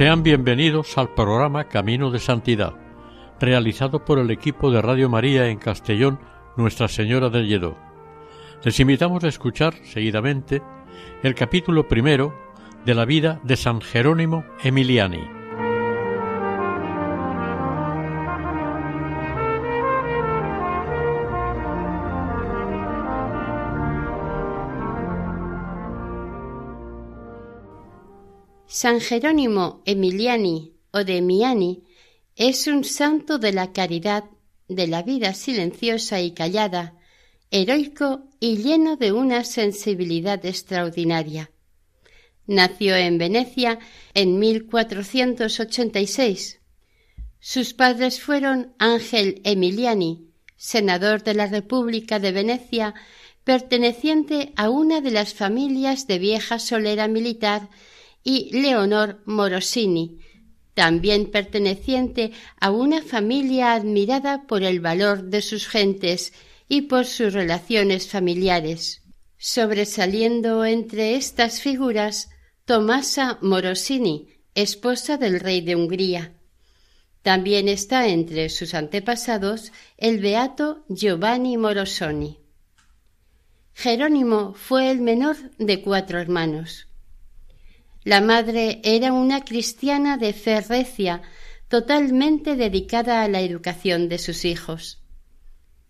Sean bienvenidos al programa Camino de Santidad, realizado por el equipo de Radio María en Castellón, Nuestra Señora del Lledó. Les invitamos a escuchar seguidamente el capítulo primero de la vida de San Jerónimo Emiliani. San Jerónimo Emiliani o de Miani es un santo de la caridad, de la vida silenciosa y callada, heroico y lleno de una sensibilidad extraordinaria. Nació en Venecia en 1486. Sus padres fueron Ángel Emiliani, senador de la República de Venecia, perteneciente a una de las familias de vieja solera militar y Leonor Morosini, también perteneciente a una familia admirada por el valor de sus gentes y por sus relaciones familiares. Sobresaliendo entre estas figuras Tomasa Morosini, esposa del rey de Hungría. También está entre sus antepasados el beato Giovanni Morosoni. Jerónimo fue el menor de cuatro hermanos. La madre era una cristiana de fe recia, totalmente dedicada a la educación de sus hijos.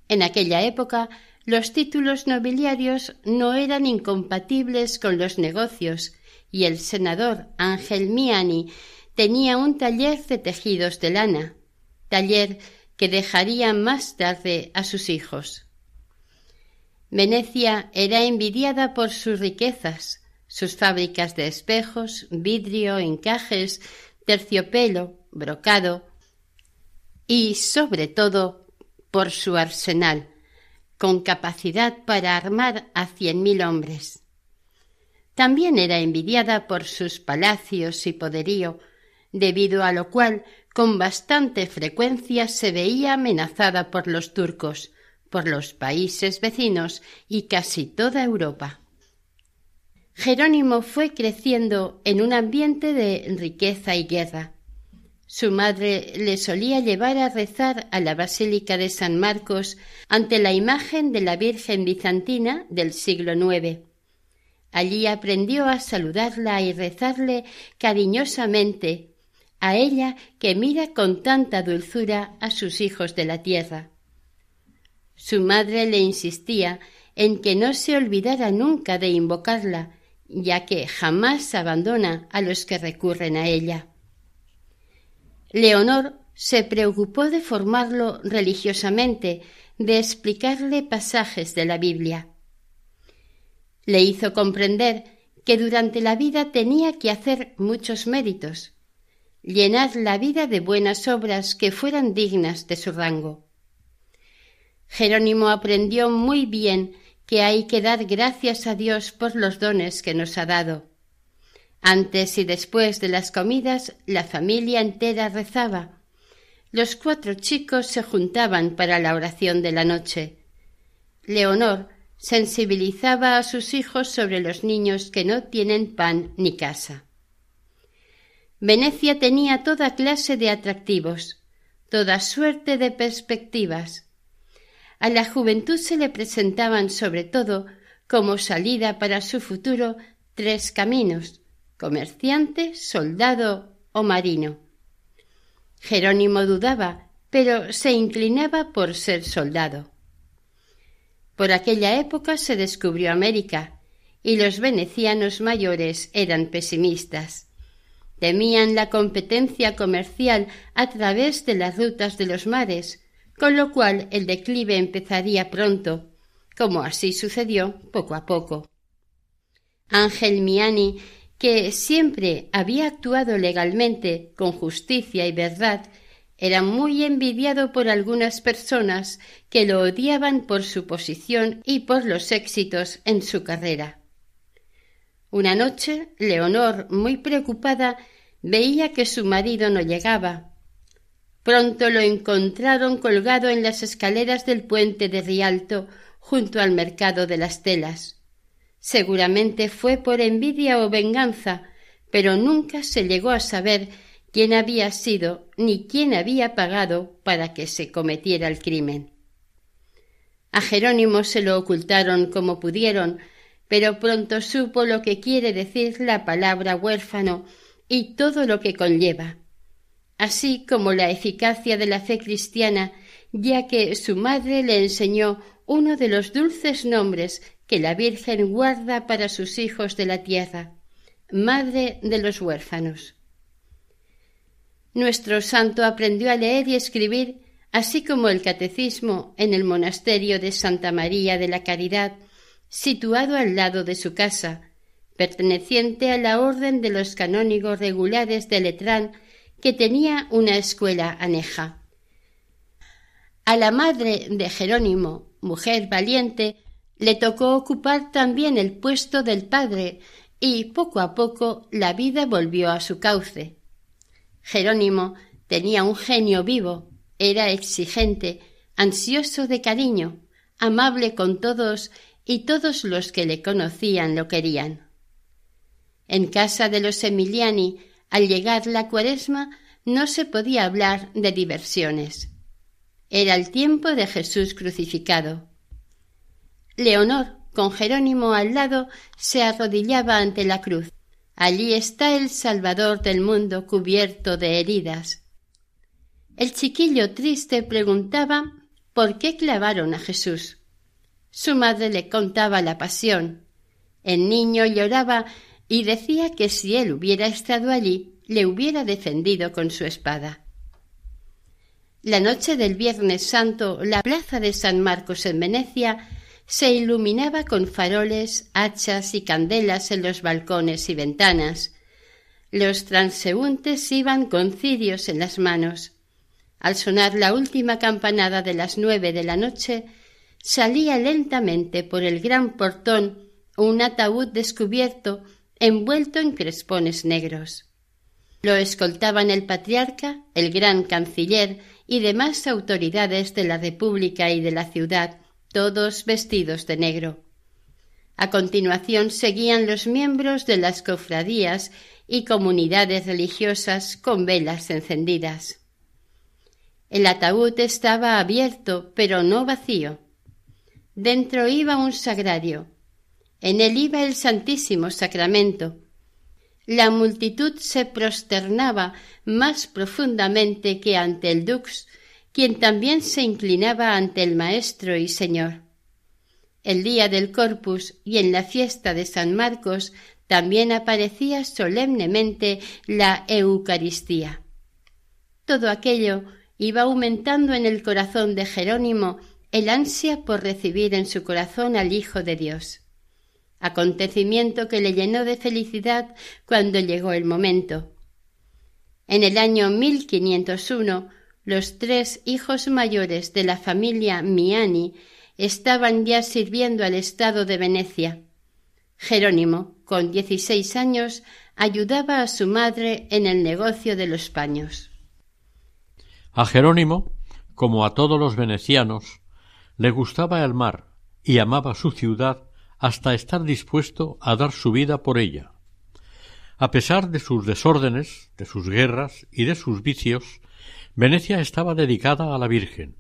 En aquella época los títulos nobiliarios no eran incompatibles con los negocios y el senador Ángel Miani tenía un taller de tejidos de lana, taller que dejaría más tarde a sus hijos. Venecia era envidiada por sus riquezas, sus fábricas de espejos, vidrio, encajes, terciopelo, brocado y, sobre todo, por su arsenal, con capacidad para armar a cien mil hombres. También era envidiada por sus palacios y poderío, debido a lo cual con bastante frecuencia se veía amenazada por los turcos, por los países vecinos y casi toda Europa. Jerónimo fue creciendo en un ambiente de riqueza y guerra. Su madre le solía llevar a rezar a la Basílica de San Marcos ante la imagen de la Virgen bizantina del siglo IX. Allí aprendió a saludarla y rezarle cariñosamente, a ella que mira con tanta dulzura a sus hijos de la tierra. Su madre le insistía en que no se olvidara nunca de invocarla ya que jamás abandona a los que recurren a ella. Leonor se preocupó de formarlo religiosamente, de explicarle pasajes de la Biblia. Le hizo comprender que durante la vida tenía que hacer muchos méritos, llenar la vida de buenas obras que fueran dignas de su rango. Jerónimo aprendió muy bien que hay que dar gracias a Dios por los dones que nos ha dado. Antes y después de las comidas la familia entera rezaba. Los cuatro chicos se juntaban para la oración de la noche. Leonor sensibilizaba a sus hijos sobre los niños que no tienen pan ni casa. Venecia tenía toda clase de atractivos, toda suerte de perspectivas, a la juventud se le presentaban sobre todo como salida para su futuro tres caminos comerciante, soldado o marino. Jerónimo dudaba, pero se inclinaba por ser soldado. Por aquella época se descubrió América, y los venecianos mayores eran pesimistas. Temían la competencia comercial a través de las rutas de los mares, con lo cual el declive empezaría pronto, como así sucedió poco a poco. Ángel Miani, que siempre había actuado legalmente, con justicia y verdad, era muy envidiado por algunas personas que lo odiaban por su posición y por los éxitos en su carrera. Una noche, Leonor, muy preocupada, veía que su marido no llegaba. Pronto lo encontraron colgado en las escaleras del puente de Rialto, junto al mercado de las telas. Seguramente fue por envidia o venganza, pero nunca se llegó a saber quién había sido ni quién había pagado para que se cometiera el crimen. A Jerónimo se lo ocultaron como pudieron, pero pronto supo lo que quiere decir la palabra huérfano y todo lo que conlleva, así como la eficacia de la fe cristiana, ya que su madre le enseñó uno de los dulces nombres que la Virgen guarda para sus hijos de la tierra, Madre de los huérfanos. Nuestro santo aprendió a leer y escribir, así como el catecismo en el monasterio de Santa María de la Caridad, situado al lado de su casa, perteneciente a la orden de los canónigos regulares de Letrán, que tenía una escuela aneja. A la madre de Jerónimo, mujer valiente, le tocó ocupar también el puesto del padre, y poco a poco la vida volvió a su cauce. Jerónimo tenía un genio vivo, era exigente, ansioso de cariño, amable con todos y todos los que le conocían lo querían. En casa de los Emiliani, al llegar la cuaresma, no se podía hablar de diversiones. Era el tiempo de Jesús crucificado. Leonor, con Jerónimo al lado, se arrodillaba ante la cruz. Allí está el Salvador del mundo cubierto de heridas. El chiquillo triste preguntaba por qué clavaron a Jesús. Su madre le contaba la pasión. El niño lloraba y decía que si él hubiera estado allí, le hubiera defendido con su espada. La noche del Viernes Santo, la plaza de San Marcos en Venecia se iluminaba con faroles, hachas y candelas en los balcones y ventanas. Los transeúntes iban con cirios en las manos. Al sonar la última campanada de las nueve de la noche, salía lentamente por el gran portón un ataúd descubierto envuelto en crespones negros. Lo escoltaban el patriarca, el gran canciller y demás autoridades de la República y de la ciudad, todos vestidos de negro. A continuación seguían los miembros de las cofradías y comunidades religiosas con velas encendidas. El ataúd estaba abierto, pero no vacío. Dentro iba un sagrario. En él iba el Santísimo Sacramento. La multitud se prosternaba más profundamente que ante el dux, quien también se inclinaba ante el Maestro y Señor. El día del Corpus y en la fiesta de San Marcos también aparecía solemnemente la Eucaristía. Todo aquello iba aumentando en el corazón de Jerónimo el ansia por recibir en su corazón al Hijo de Dios. Acontecimiento que le llenó de felicidad cuando llegó el momento. En el año 1501, los tres hijos mayores de la familia Miani estaban ya sirviendo al Estado de Venecia. Jerónimo, con dieciséis años, ayudaba a su madre en el negocio de los paños. A Jerónimo, como a todos los venecianos, le gustaba el mar y amaba su ciudad hasta estar dispuesto a dar su vida por ella. A pesar de sus desórdenes, de sus guerras y de sus vicios, Venecia estaba dedicada a la Virgen.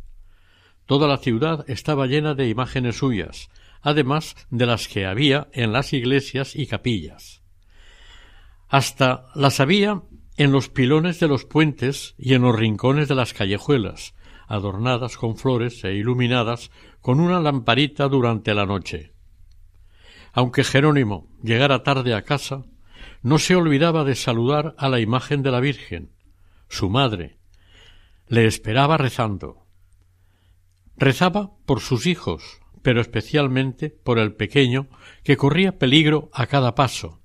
Toda la ciudad estaba llena de imágenes suyas, además de las que había en las iglesias y capillas. Hasta las había en los pilones de los puentes y en los rincones de las callejuelas, adornadas con flores e iluminadas con una lamparita durante la noche. Aunque Jerónimo llegara tarde a casa, no se olvidaba de saludar a la imagen de la Virgen, su madre. Le esperaba rezando. Rezaba por sus hijos, pero especialmente por el pequeño que corría peligro a cada paso.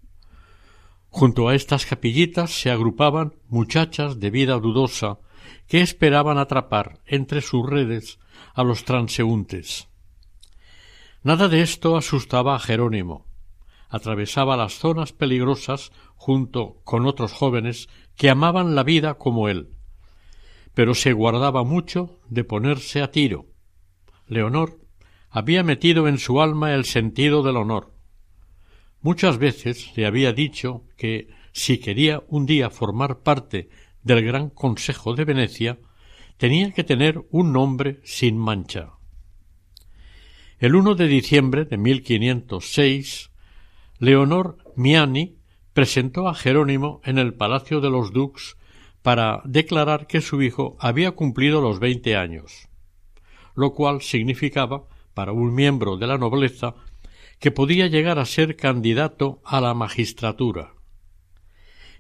Junto a estas capillitas se agrupaban muchachas de vida dudosa que esperaban atrapar entre sus redes a los transeúntes. Nada de esto asustaba a Jerónimo. Atravesaba las zonas peligrosas junto con otros jóvenes que amaban la vida como él, pero se guardaba mucho de ponerse a tiro. Leonor había metido en su alma el sentido del honor. Muchas veces le había dicho que si quería un día formar parte del Gran Consejo de Venecia, tenía que tener un nombre sin mancha. El 1 de diciembre de 1506, Leonor Miani presentó a Jerónimo en el Palacio de los Dux para declarar que su hijo había cumplido los veinte años, lo cual significaba para un miembro de la nobleza que podía llegar a ser candidato a la magistratura.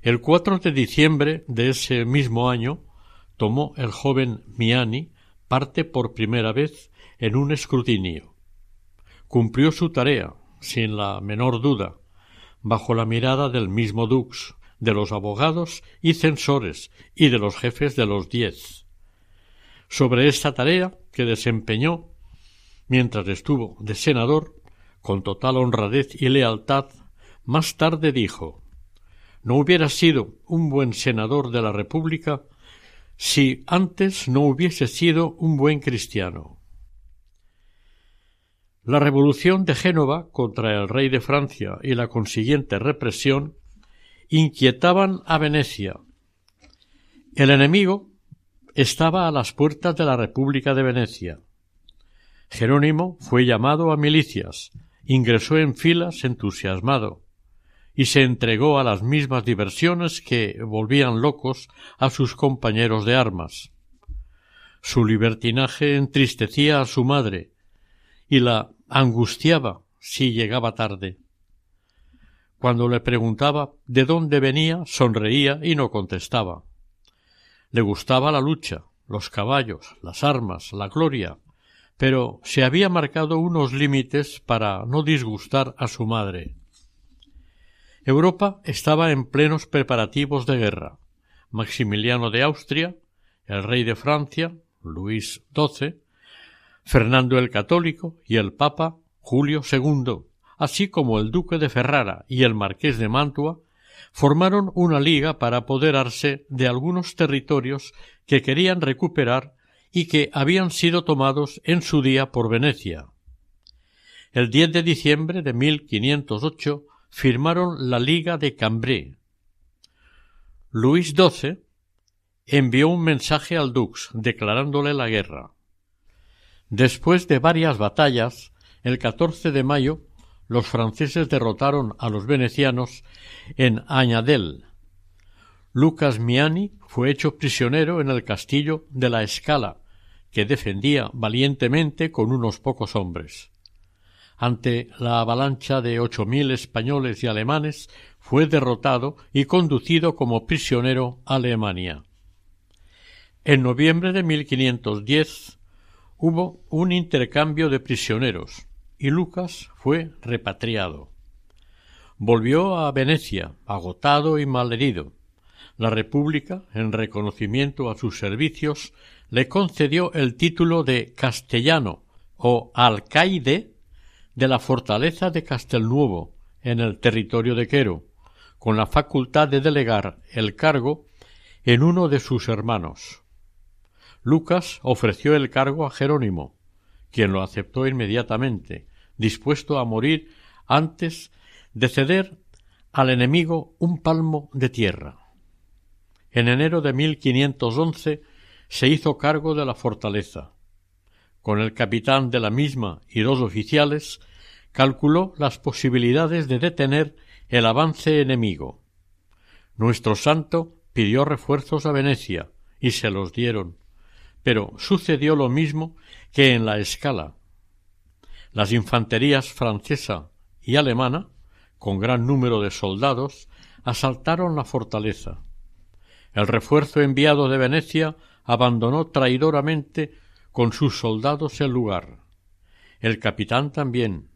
El 4 de diciembre de ese mismo año tomó el joven Miani parte por primera vez en un escrutinio. Cumplió su tarea, sin la menor duda, bajo la mirada del mismo Dux, de los abogados y censores y de los jefes de los diez. Sobre esta tarea que desempeñó mientras estuvo de senador, con total honradez y lealtad, más tarde dijo No hubiera sido un buen senador de la República si antes no hubiese sido un buen cristiano. La revolución de Génova contra el rey de Francia y la consiguiente represión inquietaban a Venecia. El enemigo estaba a las puertas de la República de Venecia. Jerónimo fue llamado a milicias, ingresó en filas entusiasmado, y se entregó a las mismas diversiones que volvían locos a sus compañeros de armas. Su libertinaje entristecía a su madre y la angustiaba si llegaba tarde. Cuando le preguntaba de dónde venía, sonreía y no contestaba. Le gustaba la lucha, los caballos, las armas, la gloria, pero se había marcado unos límites para no disgustar a su madre. Europa estaba en plenos preparativos de guerra. Maximiliano de Austria, el rey de Francia, Luis XII, Fernando el Católico y el Papa Julio II, así como el duque de Ferrara y el marqués de Mantua, formaron una liga para apoderarse de algunos territorios que querían recuperar y que habían sido tomados en su día por Venecia. El 10 de diciembre de 1508 firmaron la Liga de Cambrai. Luis XII envió un mensaje al Dux declarándole la guerra. Después de varias batallas, el 14 de mayo los franceses derrotaron a los venecianos en Añadel. Lucas Miani fue hecho prisionero en el castillo de la Escala que defendía valientemente con unos pocos hombres. Ante la avalancha de ocho mil españoles y alemanes, fue derrotado y conducido como prisionero a Alemania. En noviembre de 1510 hubo un intercambio de prisioneros y Lucas fue repatriado. Volvió a Venecia, agotado y malherido. La República, en reconocimiento a sus servicios, le concedió el título de castellano o alcaide de la fortaleza de Castelnuovo, en el territorio de Quero, con la facultad de delegar el cargo en uno de sus hermanos. Lucas ofreció el cargo a Jerónimo, quien lo aceptó inmediatamente, dispuesto a morir antes de ceder al enemigo un palmo de tierra. En enero de 1511 se hizo cargo de la fortaleza. Con el capitán de la misma y dos oficiales, calculó las posibilidades de detener el avance enemigo. Nuestro santo pidió refuerzos a Venecia y se los dieron, pero sucedió lo mismo que en la escala. Las infanterías francesa y alemana, con gran número de soldados, asaltaron la fortaleza. El refuerzo enviado de Venecia abandonó traidoramente con sus soldados el lugar. El capitán también.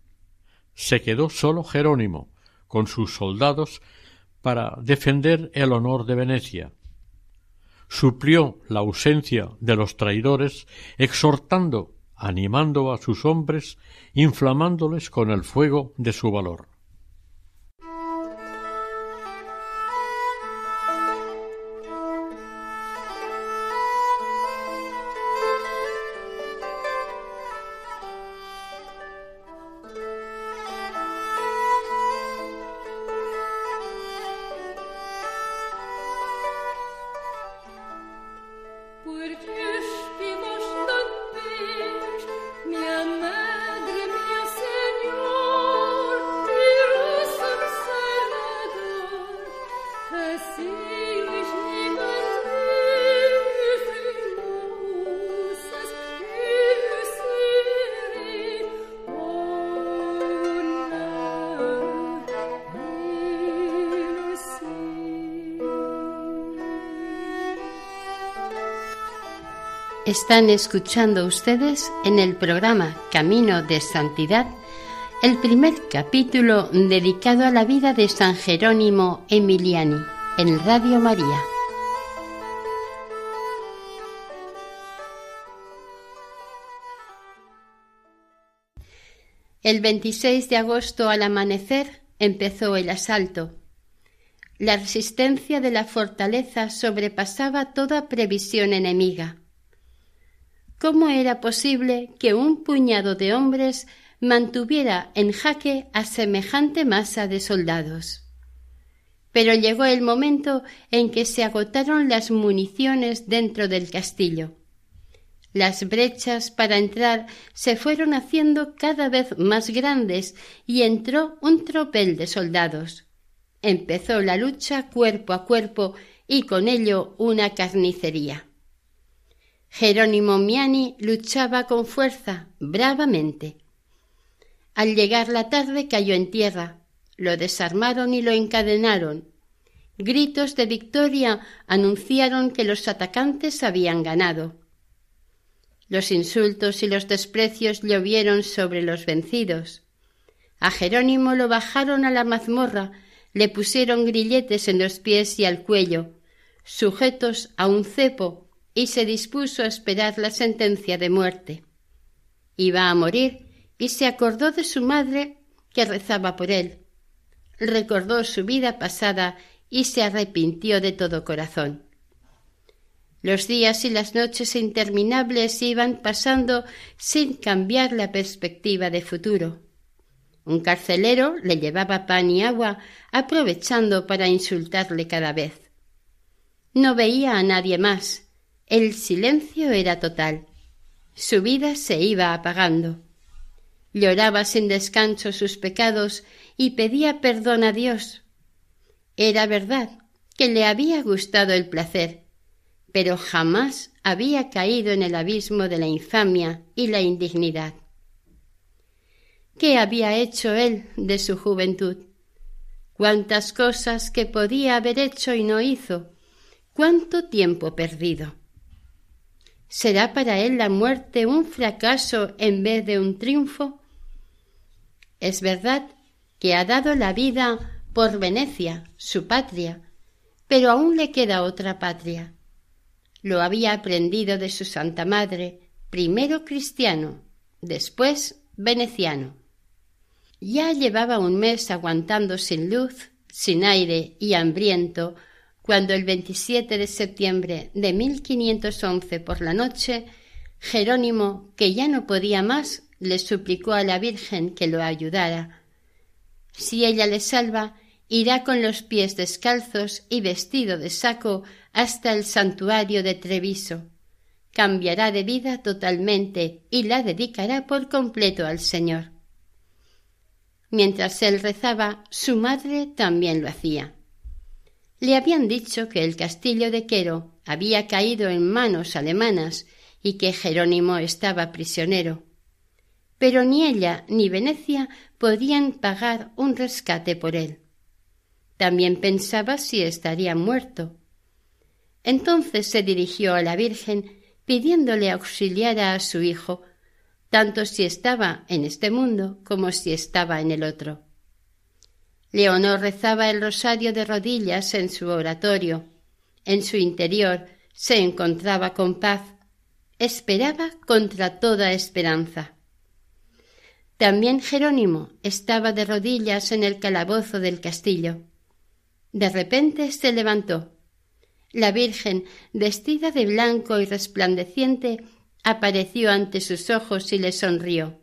Se quedó solo Jerónimo, con sus soldados, para defender el honor de Venecia. Suplió la ausencia de los traidores, exhortando, animando a sus hombres, inflamándoles con el fuego de su valor. Están escuchando ustedes en el programa Camino de Santidad el primer capítulo dedicado a la vida de San Jerónimo Emiliani en Radio María. El 26 de agosto al amanecer empezó el asalto. La resistencia de la fortaleza sobrepasaba toda previsión enemiga. ¿Cómo era posible que un puñado de hombres mantuviera en jaque a semejante masa de soldados? Pero llegó el momento en que se agotaron las municiones dentro del castillo. Las brechas para entrar se fueron haciendo cada vez más grandes y entró un tropel de soldados. Empezó la lucha cuerpo a cuerpo y con ello una carnicería. Jerónimo Miani luchaba con fuerza, bravamente. Al llegar la tarde cayó en tierra, lo desarmaron y lo encadenaron. Gritos de victoria anunciaron que los atacantes habían ganado. Los insultos y los desprecios llovieron sobre los vencidos. A Jerónimo lo bajaron a la mazmorra, le pusieron grilletes en los pies y al cuello, sujetos a un cepo y se dispuso a esperar la sentencia de muerte. Iba a morir y se acordó de su madre que rezaba por él. Recordó su vida pasada y se arrepintió de todo corazón. Los días y las noches interminables iban pasando sin cambiar la perspectiva de futuro. Un carcelero le llevaba pan y agua, aprovechando para insultarle cada vez. No veía a nadie más, el silencio era total. Su vida se iba apagando. Lloraba sin descanso sus pecados y pedía perdón a Dios. Era verdad que le había gustado el placer, pero jamás había caído en el abismo de la infamia y la indignidad. ¿Qué había hecho él de su juventud? ¿Cuántas cosas que podía haber hecho y no hizo? ¿Cuánto tiempo perdido? ¿Será para él la muerte un fracaso en vez de un triunfo? Es verdad que ha dado la vida por Venecia, su patria, pero aún le queda otra patria. Lo había aprendido de su Santa Madre, primero cristiano, después veneciano. Ya llevaba un mes aguantando sin luz, sin aire y hambriento cuando el 27 de septiembre de 1511 por la noche, Jerónimo, que ya no podía más, le suplicó a la Virgen que lo ayudara. Si ella le salva, irá con los pies descalzos y vestido de saco hasta el santuario de Treviso. Cambiará de vida totalmente y la dedicará por completo al Señor. Mientras él rezaba, su madre también lo hacía. Le habían dicho que el castillo de Quero había caído en manos alemanas y que Jerónimo estaba prisionero. Pero ni ella ni Venecia podían pagar un rescate por él. También pensaba si estaría muerto. Entonces se dirigió a la Virgen pidiéndole auxiliara a su hijo, tanto si estaba en este mundo como si estaba en el otro. Leonor rezaba el rosario de rodillas en su oratorio. En su interior se encontraba con paz. Esperaba contra toda esperanza. También Jerónimo estaba de rodillas en el calabozo del castillo. De repente se levantó. La Virgen, vestida de blanco y resplandeciente, apareció ante sus ojos y le sonrió.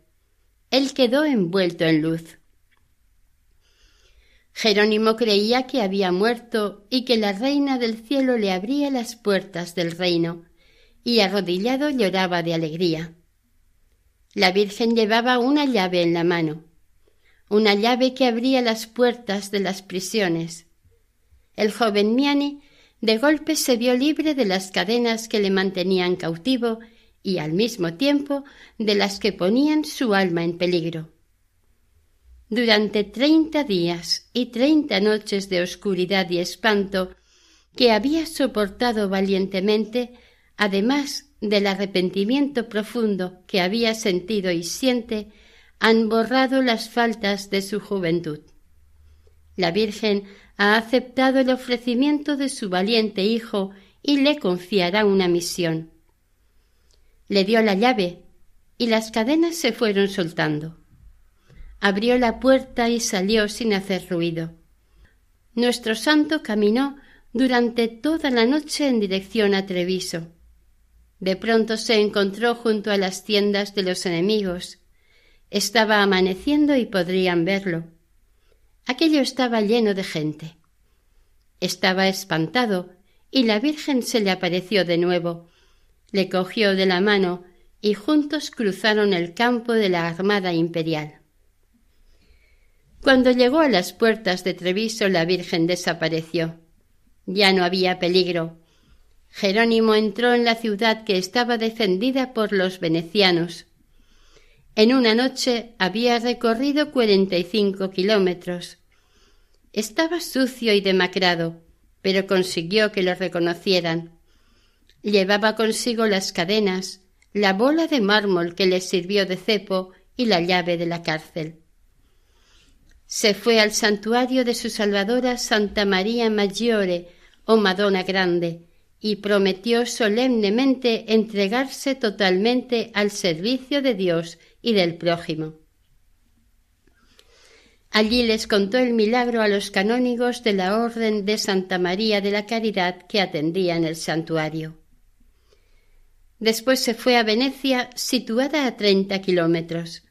Él quedó envuelto en luz. Jerónimo creía que había muerto y que la reina del cielo le abría las puertas del reino, y arrodillado lloraba de alegría. La Virgen llevaba una llave en la mano, una llave que abría las puertas de las prisiones. El joven Miani de golpe se vio libre de las cadenas que le mantenían cautivo y al mismo tiempo de las que ponían su alma en peligro. Durante treinta días y treinta noches de oscuridad y espanto que había soportado valientemente, además del arrepentimiento profundo que había sentido y siente, han borrado las faltas de su juventud. La Virgen ha aceptado el ofrecimiento de su valiente hijo y le confiará una misión. Le dio la llave y las cadenas se fueron soltando. Abrió la puerta y salió sin hacer ruido. Nuestro santo caminó durante toda la noche en dirección a Treviso. De pronto se encontró junto a las tiendas de los enemigos. Estaba amaneciendo y podrían verlo. Aquello estaba lleno de gente. Estaba espantado y la Virgen se le apareció de nuevo, le cogió de la mano y juntos cruzaron el campo de la Armada Imperial. Cuando llegó a las puertas de Treviso la Virgen desapareció. Ya no había peligro. Jerónimo entró en la ciudad que estaba defendida por los venecianos. En una noche había recorrido cuarenta y cinco kilómetros. Estaba sucio y demacrado, pero consiguió que lo reconocieran. Llevaba consigo las cadenas, la bola de mármol que le sirvió de cepo y la llave de la cárcel. Se fue al santuario de su salvadora Santa María Maggiore o Madonna Grande y prometió solemnemente entregarse totalmente al servicio de Dios y del prójimo. Allí les contó el milagro a los canónigos de la Orden de Santa María de la Caridad que atendían el santuario. Después se fue a Venecia, situada a treinta kilómetros.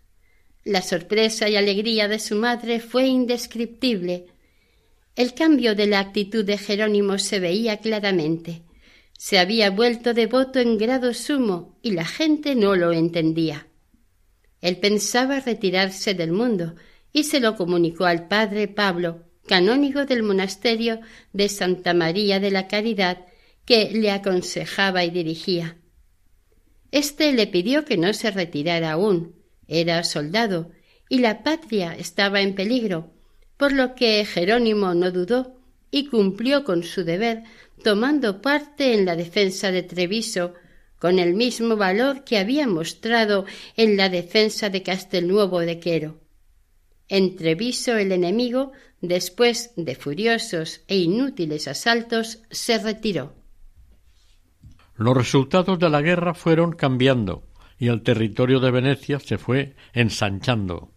La sorpresa y alegría de su madre fue indescriptible. El cambio de la actitud de Jerónimo se veía claramente. Se había vuelto devoto en grado sumo y la gente no lo entendía. Él pensaba retirarse del mundo y se lo comunicó al padre Pablo, canónigo del monasterio de Santa María de la Caridad, que le aconsejaba y dirigía. Este le pidió que no se retirara aún. Era soldado y la patria estaba en peligro, por lo que Jerónimo no dudó y cumplió con su deber, tomando parte en la defensa de Treviso, con el mismo valor que había mostrado en la defensa de Castelnuovo de Quero. En Treviso el enemigo, después de furiosos e inútiles asaltos, se retiró. Los resultados de la guerra fueron cambiando y el territorio de Venecia se fue ensanchando.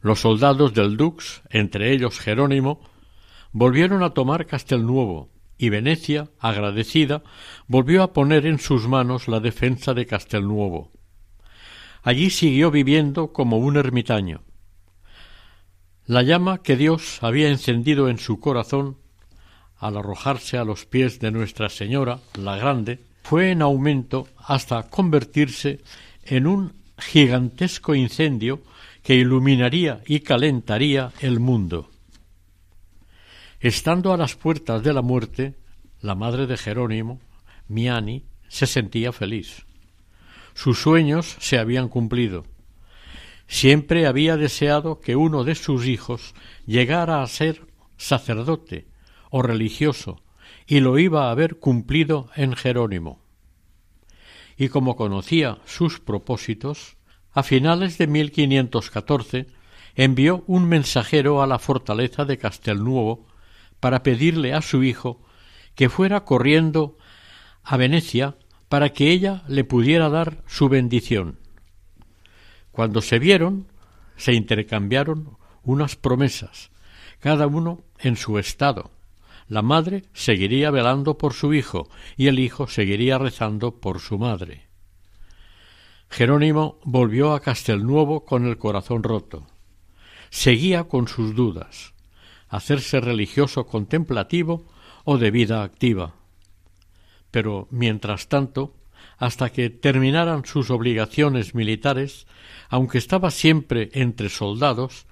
Los soldados del Dux, entre ellos Jerónimo, volvieron a tomar Castelnuovo y Venecia, agradecida, volvió a poner en sus manos la defensa de Castelnuovo. Allí siguió viviendo como un ermitaño. La llama que Dios había encendido en su corazón al arrojarse a los pies de Nuestra Señora, la Grande, fue en aumento hasta convertirse en un gigantesco incendio que iluminaría y calentaría el mundo. Estando a las puertas de la muerte, la madre de Jerónimo, Miani, se sentía feliz. Sus sueños se habían cumplido. Siempre había deseado que uno de sus hijos llegara a ser sacerdote o religioso, y lo iba a haber cumplido en Jerónimo. Y como conocía sus propósitos, a finales de 1514 envió un mensajero a la fortaleza de Castelnuovo para pedirle a su hijo que fuera corriendo a Venecia para que ella le pudiera dar su bendición. Cuando se vieron, se intercambiaron unas promesas, cada uno en su estado. La madre seguiría velando por su hijo y el hijo seguiría rezando por su madre. Jerónimo volvió a Castelnuovo con el corazón roto. Seguía con sus dudas hacerse religioso contemplativo o de vida activa. Pero, mientras tanto, hasta que terminaran sus obligaciones militares, aunque estaba siempre entre soldados,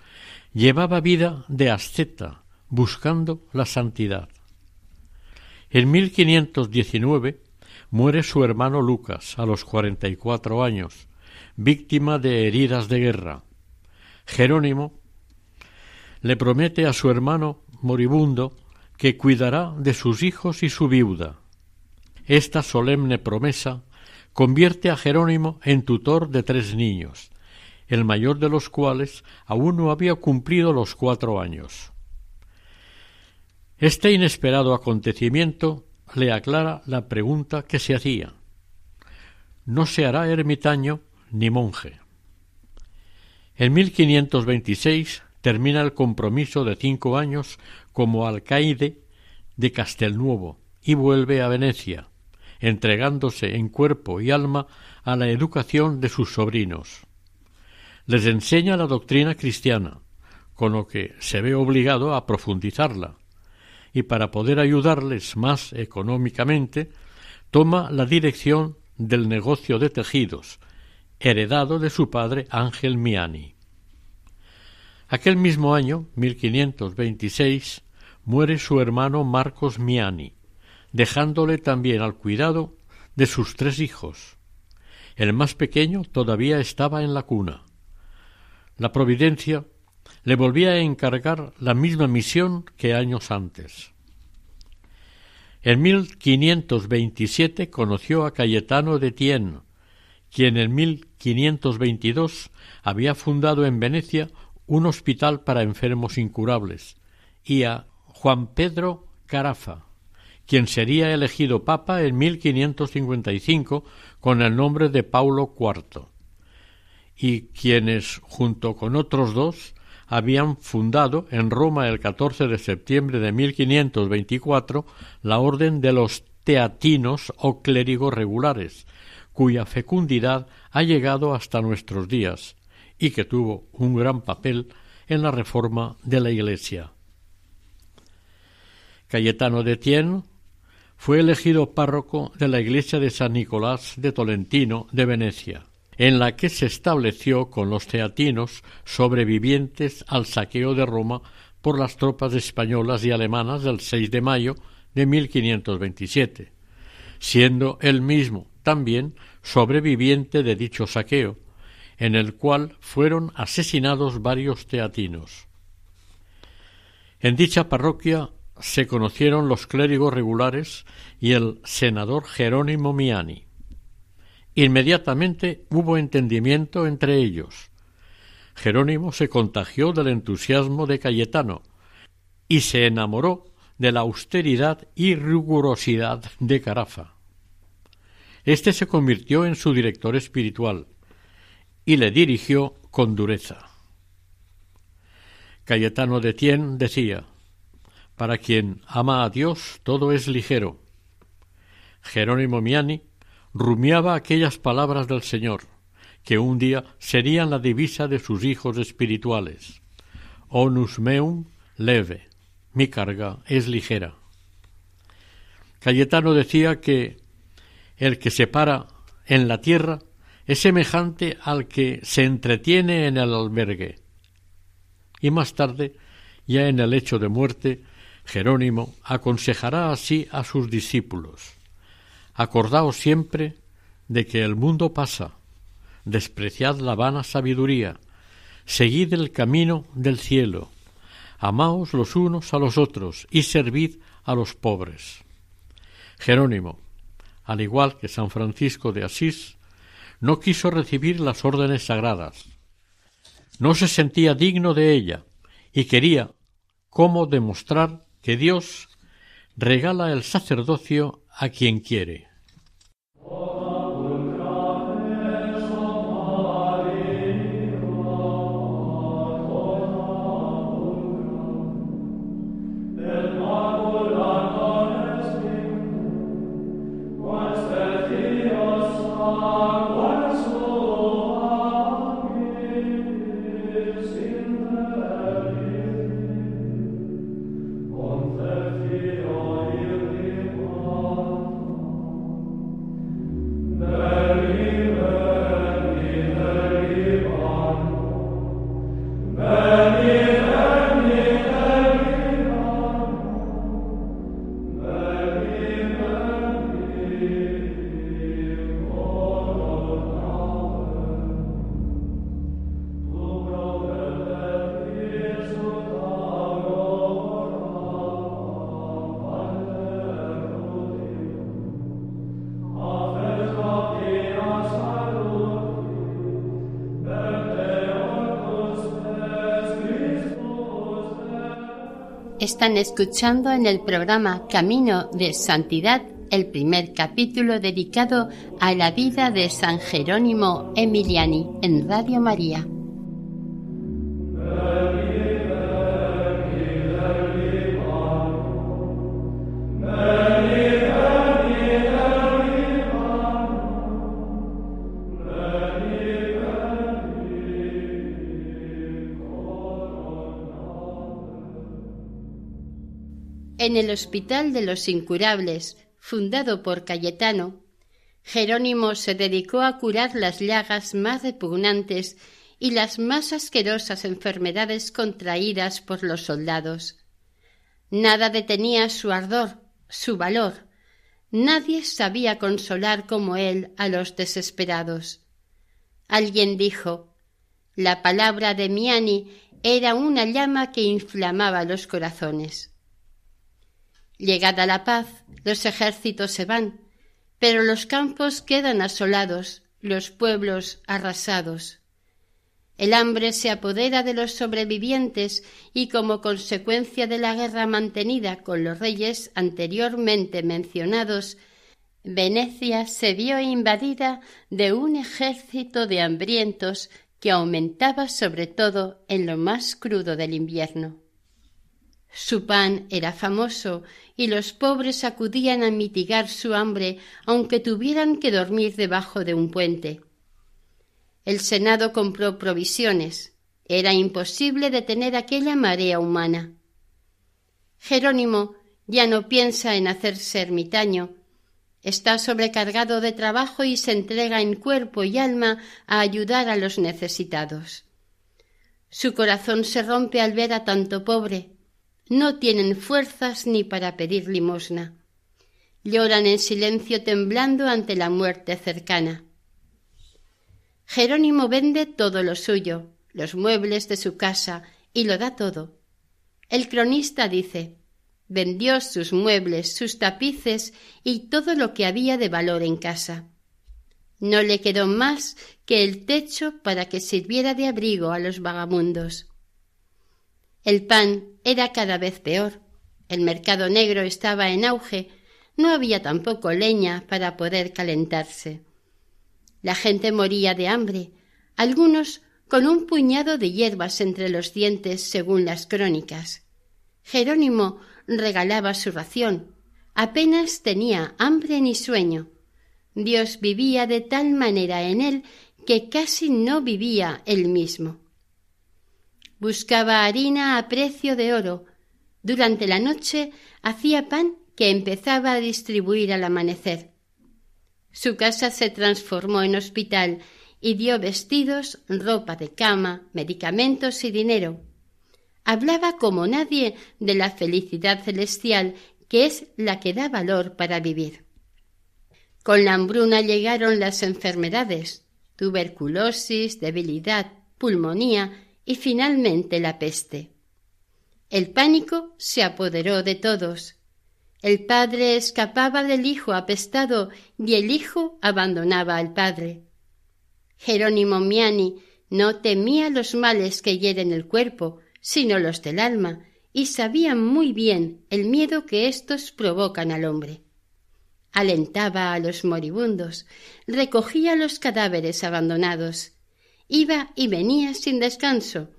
llevaba vida de asceta, buscando la santidad. En 1519 muere su hermano Lucas a los cuarenta y cuatro años, víctima de heridas de guerra. Jerónimo le promete a su hermano moribundo que cuidará de sus hijos y su viuda. Esta solemne promesa convierte a Jerónimo en tutor de tres niños, el mayor de los cuales aún no había cumplido los cuatro años. Este inesperado acontecimiento le aclara la pregunta que se hacía. No se hará ermitaño ni monje. En 1526 termina el compromiso de cinco años como alcaide de Castelnuovo y vuelve a Venecia, entregándose en cuerpo y alma a la educación de sus sobrinos. Les enseña la doctrina cristiana, con lo que se ve obligado a profundizarla, y para poder ayudarles más económicamente, toma la dirección del negocio de tejidos, heredado de su padre Ángel Miani. Aquel mismo año, 1526, muere su hermano Marcos Miani, dejándole también al cuidado de sus tres hijos. El más pequeño todavía estaba en la cuna. La providencia le volvía a encargar la misma misión que años antes. En 1527 conoció a Cayetano de Tien, quien en 1522 había fundado en Venecia un hospital para enfermos incurables, y a Juan Pedro Carafa, quien sería elegido papa en 1555 con el nombre de Paulo IV, y quienes, junto con otros dos, habían fundado en Roma el 14 de septiembre de 1524 la Orden de los Teatinos o clérigos regulares, cuya fecundidad ha llegado hasta nuestros días, y que tuvo un gran papel en la reforma de la Iglesia. Cayetano de Tien fue elegido párroco de la iglesia de San Nicolás de Tolentino de Venecia, en la que se estableció con los teatinos sobrevivientes al saqueo de Roma por las tropas españolas y alemanas del 6 de mayo de 1527, siendo él mismo también sobreviviente de dicho saqueo, en el cual fueron asesinados varios teatinos. En dicha parroquia se conocieron los clérigos regulares y el senador Jerónimo Miani. Inmediatamente hubo entendimiento entre ellos. Jerónimo se contagió del entusiasmo de Cayetano y se enamoró de la austeridad y rigurosidad de Carafa. Este se convirtió en su director espiritual y le dirigió con dureza. Cayetano de Tien decía Para quien ama a Dios todo es ligero. Jerónimo Miani rumiaba aquellas palabras del Señor, que un día serían la divisa de sus hijos espirituales. Onus meum leve, mi carga es ligera. Cayetano decía que el que se para en la tierra es semejante al que se entretiene en el albergue. Y más tarde, ya en el hecho de muerte, Jerónimo aconsejará así a sus discípulos Acordaos siempre de que el mundo pasa, despreciad la vana sabiduría, seguid el camino del cielo, Amaos los unos a los otros y servid a los pobres. Jerónimo, al igual que San Francisco de Asís, no quiso recibir las órdenes sagradas. No se sentía digno de ella y quería cómo demostrar que Dios regala el sacerdocio a quien quiere. Están escuchando en el programa Camino de Santidad el primer capítulo dedicado a la vida de San Jerónimo Emiliani en Radio María. En el Hospital de los Incurables, fundado por Cayetano, Jerónimo se dedicó a curar las llagas más repugnantes y las más asquerosas enfermedades contraídas por los soldados. Nada detenía su ardor, su valor. Nadie sabía consolar como él a los desesperados. Alguien dijo la palabra de Miani era una llama que inflamaba los corazones. Llegada la paz, los ejércitos se van, pero los campos quedan asolados, los pueblos arrasados. El hambre se apodera de los sobrevivientes y como consecuencia de la guerra mantenida con los reyes anteriormente mencionados, Venecia se vio invadida de un ejército de hambrientos que aumentaba sobre todo en lo más crudo del invierno. Su pan era famoso y los pobres acudían a mitigar su hambre aunque tuvieran que dormir debajo de un puente. El Senado compró provisiones. Era imposible detener aquella marea humana. Jerónimo ya no piensa en hacerse ermitaño. Está sobrecargado de trabajo y se entrega en cuerpo y alma a ayudar a los necesitados. Su corazón se rompe al ver a tanto pobre, no tienen fuerzas ni para pedir limosna. Lloran en silencio temblando ante la muerte cercana. Jerónimo vende todo lo suyo, los muebles de su casa, y lo da todo. El cronista dice vendió sus muebles, sus tapices y todo lo que había de valor en casa. No le quedó más que el techo para que sirviera de abrigo a los vagamundos. El pan era cada vez peor. El mercado negro estaba en auge. No había tampoco leña para poder calentarse. La gente moría de hambre, algunos con un puñado de hierbas entre los dientes según las crónicas. Jerónimo regalaba su ración. Apenas tenía hambre ni sueño. Dios vivía de tal manera en él que casi no vivía él mismo. Buscaba harina a precio de oro. Durante la noche hacía pan que empezaba a distribuir al amanecer. Su casa se transformó en hospital y dio vestidos, ropa de cama, medicamentos y dinero. Hablaba como nadie de la felicidad celestial que es la que da valor para vivir. Con la hambruna llegaron las enfermedades, tuberculosis, debilidad, pulmonía y finalmente la peste. El pánico se apoderó de todos. El padre escapaba del hijo apestado y el hijo abandonaba al padre. Jerónimo Miani no temía los males que hieren el cuerpo, sino los del alma, y sabía muy bien el miedo que éstos provocan al hombre. Alentaba a los moribundos, recogía los cadáveres abandonados, iba y venía sin descanso,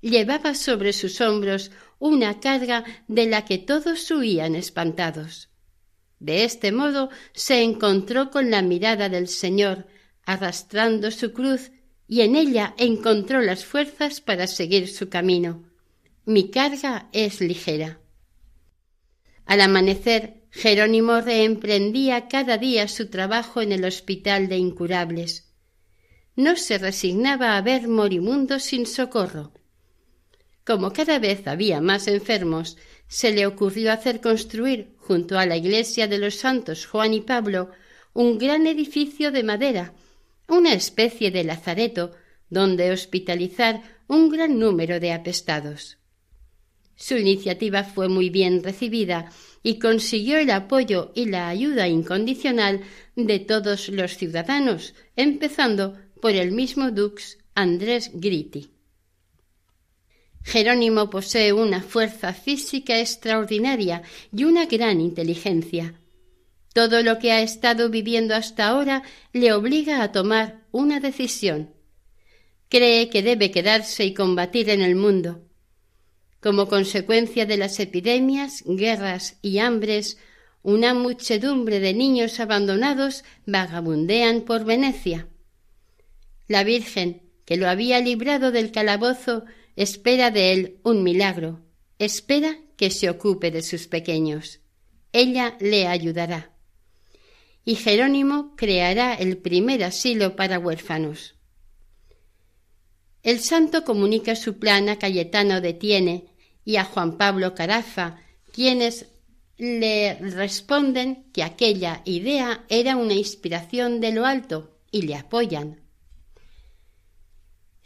llevaba sobre sus hombros una carga de la que todos huían espantados. De este modo se encontró con la mirada del Señor, arrastrando su cruz, y en ella encontró las fuerzas para seguir su camino. Mi carga es ligera. Al amanecer, Jerónimo reemprendía cada día su trabajo en el hospital de incurables. No se resignaba a ver moribundos sin socorro. Como cada vez había más enfermos, se le ocurrió hacer construir, junto a la iglesia de los santos Juan y Pablo, un gran edificio de madera, una especie de lazareto, donde hospitalizar un gran número de apestados. Su iniciativa fue muy bien recibida y consiguió el apoyo y la ayuda incondicional de todos los ciudadanos, empezando por el mismo dux Andrés Gritti. Jerónimo posee una fuerza física extraordinaria y una gran inteligencia. Todo lo que ha estado viviendo hasta ahora le obliga a tomar una decisión. Cree que debe quedarse y combatir en el mundo. Como consecuencia de las epidemias, guerras y hambres, una muchedumbre de niños abandonados vagabundean por Venecia. La Virgen, que lo había librado del calabozo, espera de él un milagro, espera que se ocupe de sus pequeños. Ella le ayudará. Y Jerónimo creará el primer asilo para huérfanos. El santo comunica su plan a Cayetano de Tiene y a Juan Pablo Carafa, quienes le responden que aquella idea era una inspiración de lo alto y le apoyan.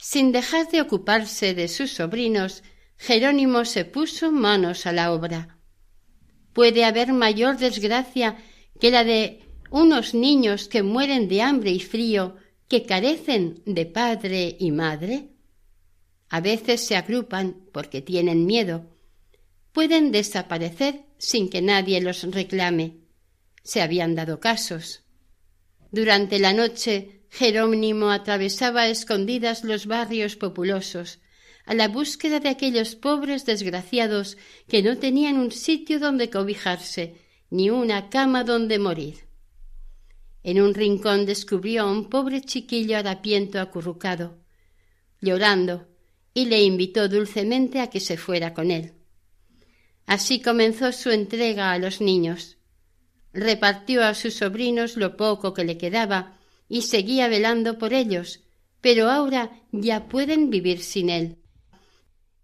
Sin dejar de ocuparse de sus sobrinos, Jerónimo se puso manos a la obra. ¿Puede haber mayor desgracia que la de unos niños que mueren de hambre y frío, que carecen de padre y madre? A veces se agrupan porque tienen miedo. Pueden desaparecer sin que nadie los reclame. Se habían dado casos. Durante la noche Jerónimo atravesaba a escondidas los barrios populosos, a la búsqueda de aquellos pobres desgraciados que no tenían un sitio donde cobijarse, ni una cama donde morir. En un rincón descubrió a un pobre chiquillo harapiento acurrucado, llorando, y le invitó dulcemente a que se fuera con él. Así comenzó su entrega a los niños. Repartió a sus sobrinos lo poco que le quedaba y seguía velando por ellos, pero ahora ya pueden vivir sin él.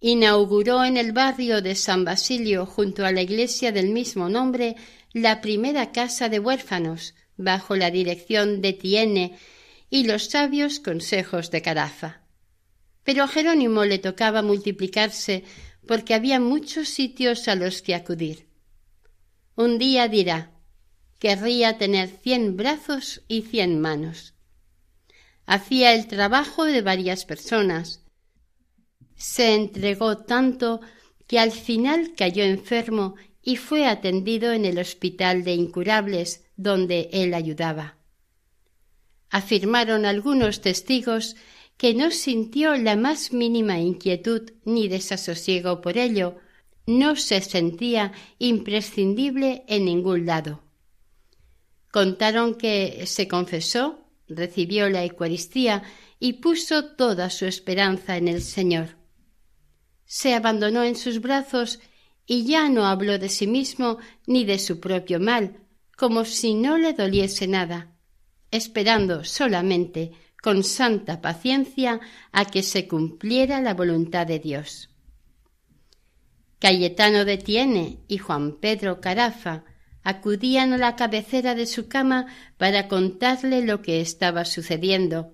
Inauguró en el barrio de San Basilio, junto a la iglesia del mismo nombre, la primera casa de huérfanos, bajo la dirección de Tiene y los sabios consejos de Carafa. Pero a Jerónimo le tocaba multiplicarse porque había muchos sitios a los que acudir. Un día dirá querría tener cien brazos y cien manos. Hacía el trabajo de varias personas. Se entregó tanto que al final cayó enfermo y fue atendido en el hospital de incurables donde él ayudaba. Afirmaron algunos testigos que no sintió la más mínima inquietud ni desasosiego por ello, no se sentía imprescindible en ningún lado. Contaron que se confesó, recibió la Eucaristía y puso toda su esperanza en el Señor. Se abandonó en sus brazos y ya no habló de sí mismo ni de su propio mal, como si no le doliese nada, esperando solamente con santa paciencia a que se cumpliera la voluntad de Dios. Cayetano de Tiene y Juan Pedro Carafa acudían a la cabecera de su cama para contarle lo que estaba sucediendo.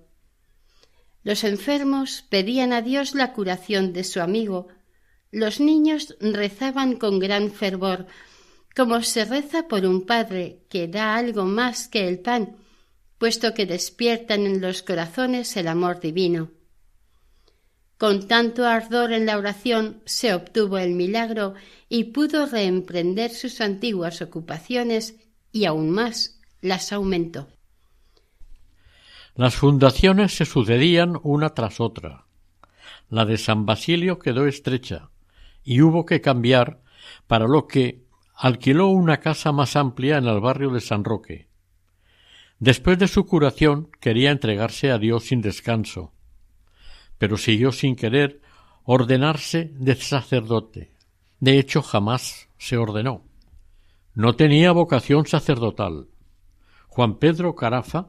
Los enfermos pedían a Dios la curación de su amigo, los niños rezaban con gran fervor, como se reza por un padre que da algo más que el pan, puesto que despiertan en los corazones el amor divino. Con tanto ardor en la oración se obtuvo el milagro y pudo reemprender sus antiguas ocupaciones y aún más las aumentó. Las fundaciones se sucedían una tras otra. La de San Basilio quedó estrecha y hubo que cambiar, para lo que alquiló una casa más amplia en el barrio de San Roque. Después de su curación quería entregarse a Dios sin descanso, pero siguió sin querer ordenarse de sacerdote. De hecho, jamás se ordenó. No tenía vocación sacerdotal. Juan Pedro Carafa,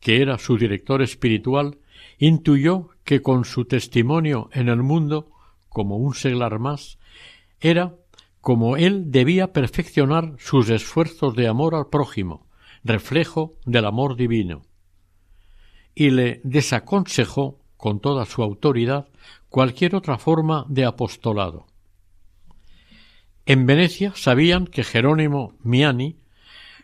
que era su director espiritual, intuyó que con su testimonio en el mundo, como un seglar más, era como él debía perfeccionar sus esfuerzos de amor al prójimo, reflejo del amor divino. Y le desaconsejó con toda su autoridad cualquier otra forma de apostolado. En Venecia sabían que Jerónimo Miani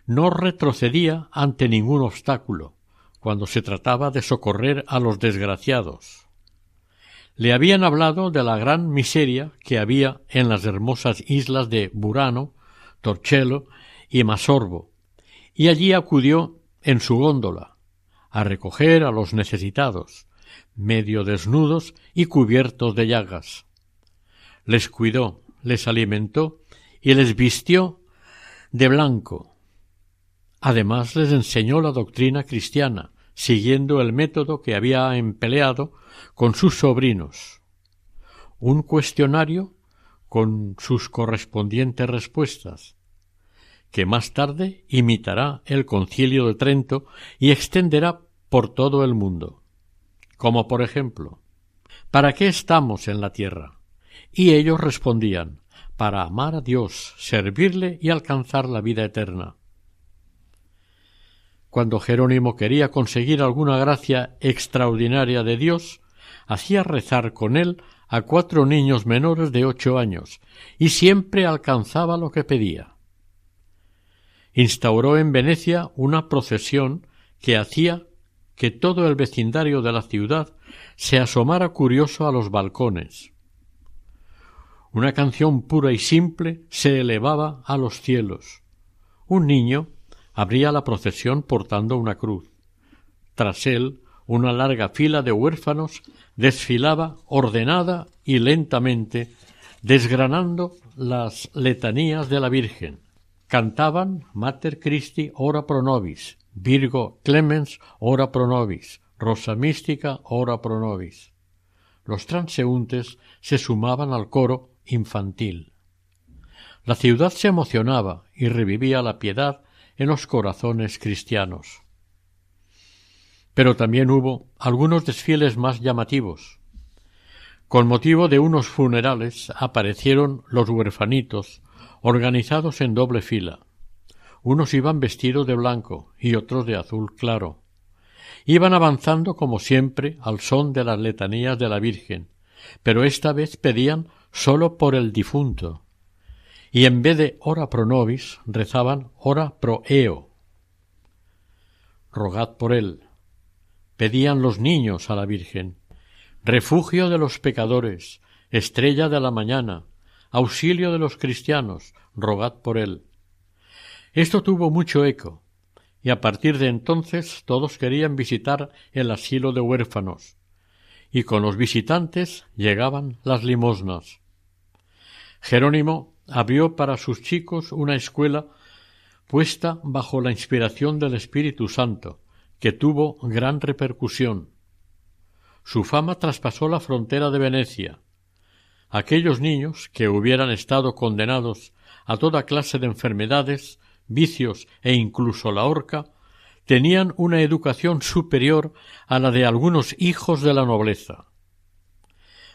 no retrocedía ante ningún obstáculo cuando se trataba de socorrer a los desgraciados. Le habían hablado de la gran miseria que había en las hermosas islas de Burano, Torcello y Masorbo, y allí acudió en su góndola a recoger a los necesitados, medio desnudos y cubiertos de llagas. Les cuidó, les alimentó y les vistió de blanco. Además les enseñó la doctrina cristiana, siguiendo el método que había empleado con sus sobrinos. Un cuestionario con sus correspondientes respuestas, que más tarde imitará el concilio de Trento y extenderá por todo el mundo como por ejemplo ¿Para qué estamos en la tierra? Y ellos respondían para amar a Dios, servirle y alcanzar la vida eterna. Cuando Jerónimo quería conseguir alguna gracia extraordinaria de Dios, hacía rezar con él a cuatro niños menores de ocho años, y siempre alcanzaba lo que pedía. Instauró en Venecia una procesión que hacía que todo el vecindario de la ciudad se asomara curioso a los balcones. Una canción pura y simple se elevaba a los cielos. Un niño abría la procesión portando una cruz. Tras él, una larga fila de huérfanos desfilaba ordenada y lentamente, desgranando las letanías de la Virgen. Cantaban Mater Christi ora pro nobis, Virgo Clemens, ora pro nobis, Rosa Mística, ora pro nobis. Los transeúntes se sumaban al coro infantil. La ciudad se emocionaba y revivía la piedad en los corazones cristianos. Pero también hubo algunos desfiles más llamativos. Con motivo de unos funerales aparecieron los huerfanitos, organizados en doble fila. Unos iban vestidos de blanco y otros de azul claro. Iban avanzando como siempre al son de las letanías de la Virgen, pero esta vez pedían sólo por el difunto, y en vez de ora pro nobis rezaban ora pro eo. Rogad por él. Pedían los niños a la Virgen, refugio de los pecadores, estrella de la mañana, auxilio de los cristianos, rogad por él. Esto tuvo mucho eco, y a partir de entonces todos querían visitar el asilo de huérfanos, y con los visitantes llegaban las limosnas. Jerónimo abrió para sus chicos una escuela puesta bajo la inspiración del Espíritu Santo, que tuvo gran repercusión. Su fama traspasó la frontera de Venecia. Aquellos niños que hubieran estado condenados a toda clase de enfermedades vicios e incluso la horca, tenían una educación superior a la de algunos hijos de la nobleza.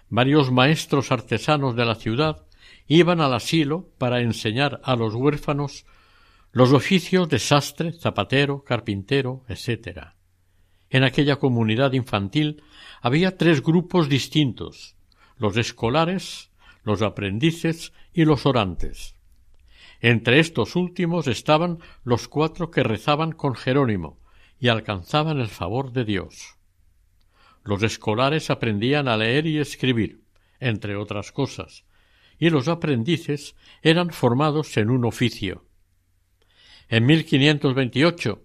Varios maestros artesanos de la ciudad iban al asilo para enseñar a los huérfanos los oficios de sastre, zapatero, carpintero, etc. En aquella comunidad infantil había tres grupos distintos los escolares, los aprendices y los orantes. Entre estos últimos estaban los cuatro que rezaban con Jerónimo y alcanzaban el favor de Dios. Los escolares aprendían a leer y escribir, entre otras cosas, y los aprendices eran formados en un oficio. En 1528,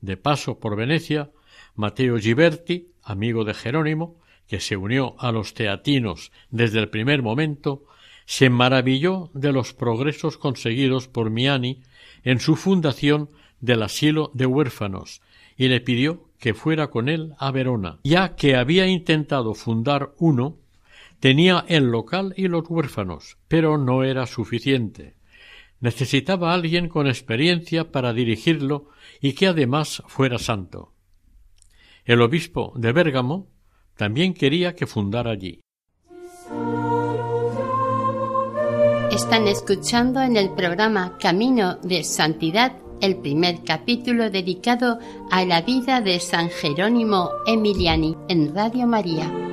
de paso por Venecia, Mateo Giberti, amigo de Jerónimo, que se unió a los teatinos desde el primer momento, se maravilló de los progresos conseguidos por Miani en su fundación del asilo de huérfanos y le pidió que fuera con él a Verona, ya que había intentado fundar uno, tenía el local y los huérfanos, pero no era suficiente. Necesitaba alguien con experiencia para dirigirlo y que además fuera santo. El obispo de Bérgamo también quería que fundara allí. Están escuchando en el programa Camino de Santidad el primer capítulo dedicado a la vida de San Jerónimo Emiliani en Radio María.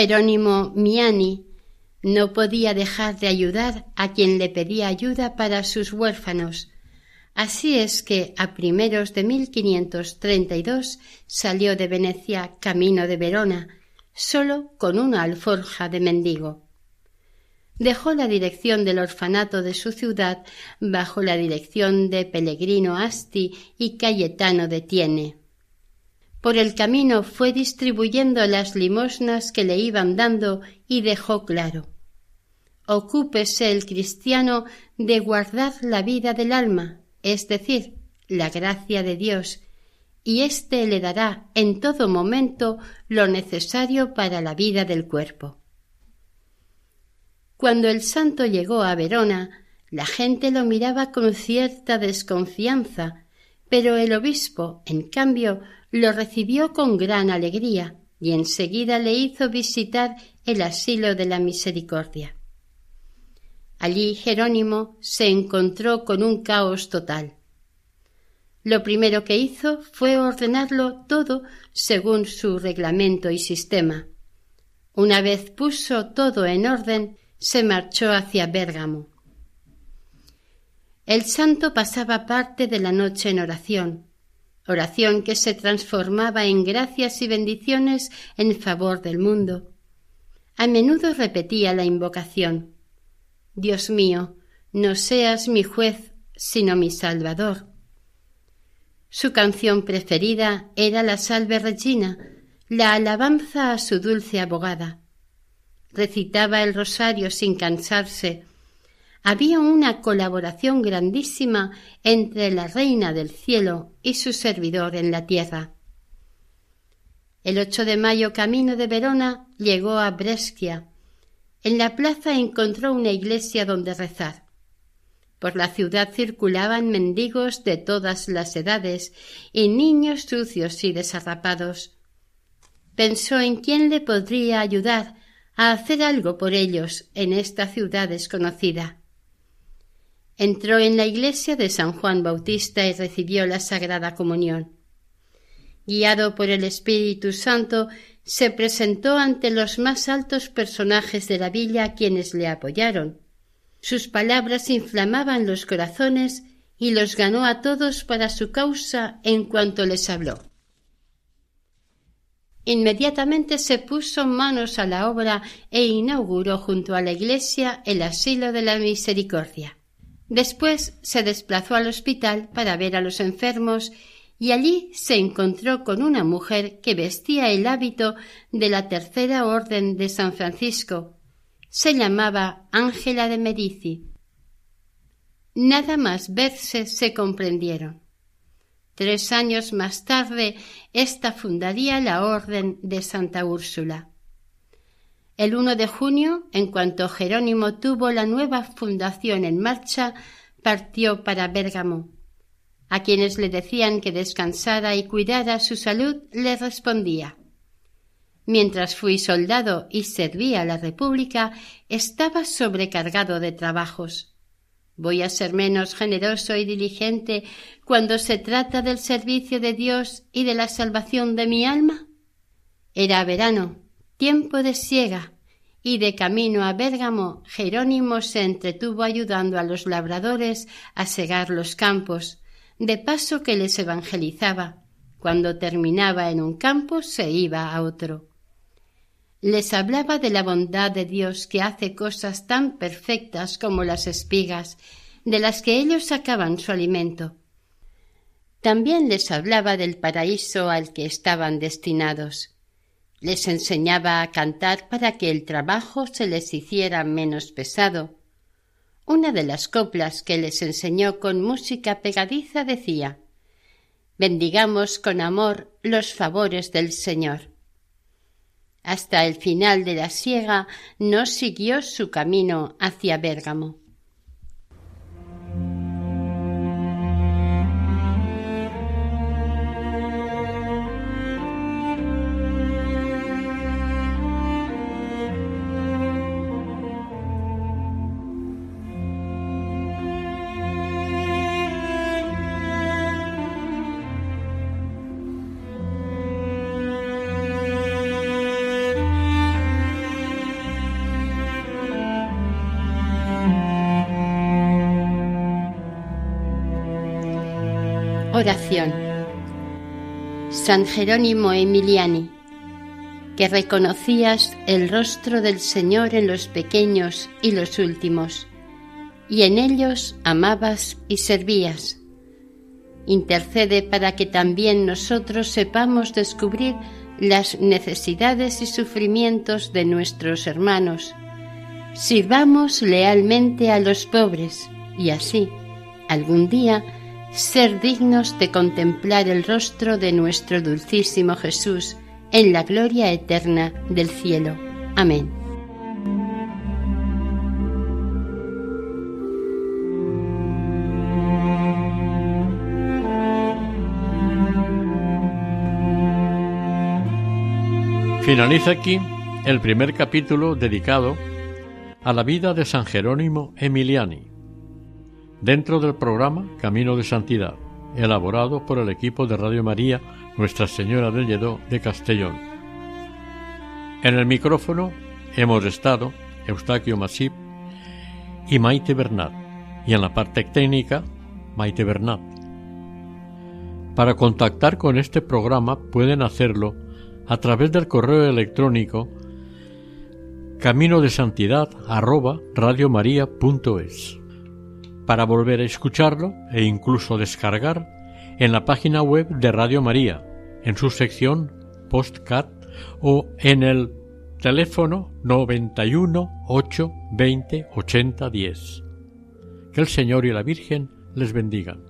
Jerónimo Miani no podía dejar de ayudar a quien le pedía ayuda para sus huérfanos. Así es que a primeros de 1532 salió de Venecia camino de Verona, solo con una alforja de mendigo. Dejó la dirección del orfanato de su ciudad bajo la dirección de Pellegrino Asti y Cayetano de Tiene. Por el camino fue distribuyendo las limosnas que le iban dando y dejó claro Ocúpese el cristiano de guardar la vida del alma, es decir, la gracia de Dios, y éste le dará en todo momento lo necesario para la vida del cuerpo. Cuando el santo llegó a Verona, la gente lo miraba con cierta desconfianza, pero el obispo, en cambio, lo recibió con gran alegría y enseguida le hizo visitar el asilo de la misericordia. Allí Jerónimo se encontró con un caos total. Lo primero que hizo fue ordenarlo todo según su reglamento y sistema. Una vez puso todo en orden, se marchó hacia Bérgamo. El santo pasaba parte de la noche en oración, oración que se transformaba en gracias y bendiciones en favor del mundo. A menudo repetía la invocación Dios mío, no seas mi juez, sino mi salvador. Su canción preferida era la Salve Regina, la alabanza a su dulce abogada. Recitaba el rosario sin cansarse, había una colaboración grandísima entre la reina del cielo y su servidor en la tierra. El 8 de mayo camino de Verona llegó a Brescia. En la plaza encontró una iglesia donde rezar. Por la ciudad circulaban mendigos de todas las edades y niños sucios y desarrapados. Pensó en quién le podría ayudar a hacer algo por ellos en esta ciudad desconocida entró en la iglesia de San Juan Bautista y recibió la Sagrada Comunión. Guiado por el Espíritu Santo, se presentó ante los más altos personajes de la villa quienes le apoyaron. Sus palabras inflamaban los corazones y los ganó a todos para su causa en cuanto les habló. inmediatamente se puso manos a la obra e inauguró junto a la iglesia el asilo de la misericordia. Después se desplazó al hospital para ver a los enfermos y allí se encontró con una mujer que vestía el hábito de la tercera orden de San Francisco. Se llamaba Ángela de Medici. Nada más verse se comprendieron. Tres años más tarde, ésta fundaría la Orden de Santa Úrsula. El 1 de junio, en cuanto Jerónimo tuvo la nueva fundación en marcha, partió para Bérgamo. A quienes le decían que descansara y cuidara su salud, le respondía Mientras fui soldado y servía a la República, estaba sobrecargado de trabajos. ¿Voy a ser menos generoso y diligente cuando se trata del servicio de Dios y de la salvación de mi alma? Era verano, tiempo de siega, y de camino a Bérgamo Jerónimo se entretuvo ayudando a los labradores a segar los campos, de paso que les evangelizaba. Cuando terminaba en un campo se iba a otro. Les hablaba de la bondad de Dios que hace cosas tan perfectas como las espigas, de las que ellos sacaban su alimento. También les hablaba del paraíso al que estaban destinados. Les enseñaba a cantar para que el trabajo se les hiciera menos pesado. Una de las coplas que les enseñó con música pegadiza decía Bendigamos con amor los favores del Señor. Hasta el final de la siega no siguió su camino hacia Bérgamo. Oración. San Jerónimo Emiliani, que reconocías el rostro del Señor en los pequeños y los últimos, y en ellos amabas y servías. Intercede para que también nosotros sepamos descubrir las necesidades y sufrimientos de nuestros hermanos. Sirvamos lealmente a los pobres y así, algún día, ser dignos de contemplar el rostro de nuestro dulcísimo Jesús en la gloria eterna del cielo. Amén. Finaliza aquí el primer capítulo dedicado a la vida de San Jerónimo Emiliani dentro del programa Camino de Santidad, elaborado por el equipo de Radio María Nuestra Señora del Lledó de Castellón. En el micrófono hemos estado Eustaquio Masip y Maite Bernat, y en la parte técnica Maite Bernat. Para contactar con este programa pueden hacerlo a través del correo electrónico camino de santidad para volver a escucharlo e incluso descargar en la página web de Radio María, en su sección Postcat o en el teléfono 91 8 20 80 10. Que el Señor y la Virgen les bendigan.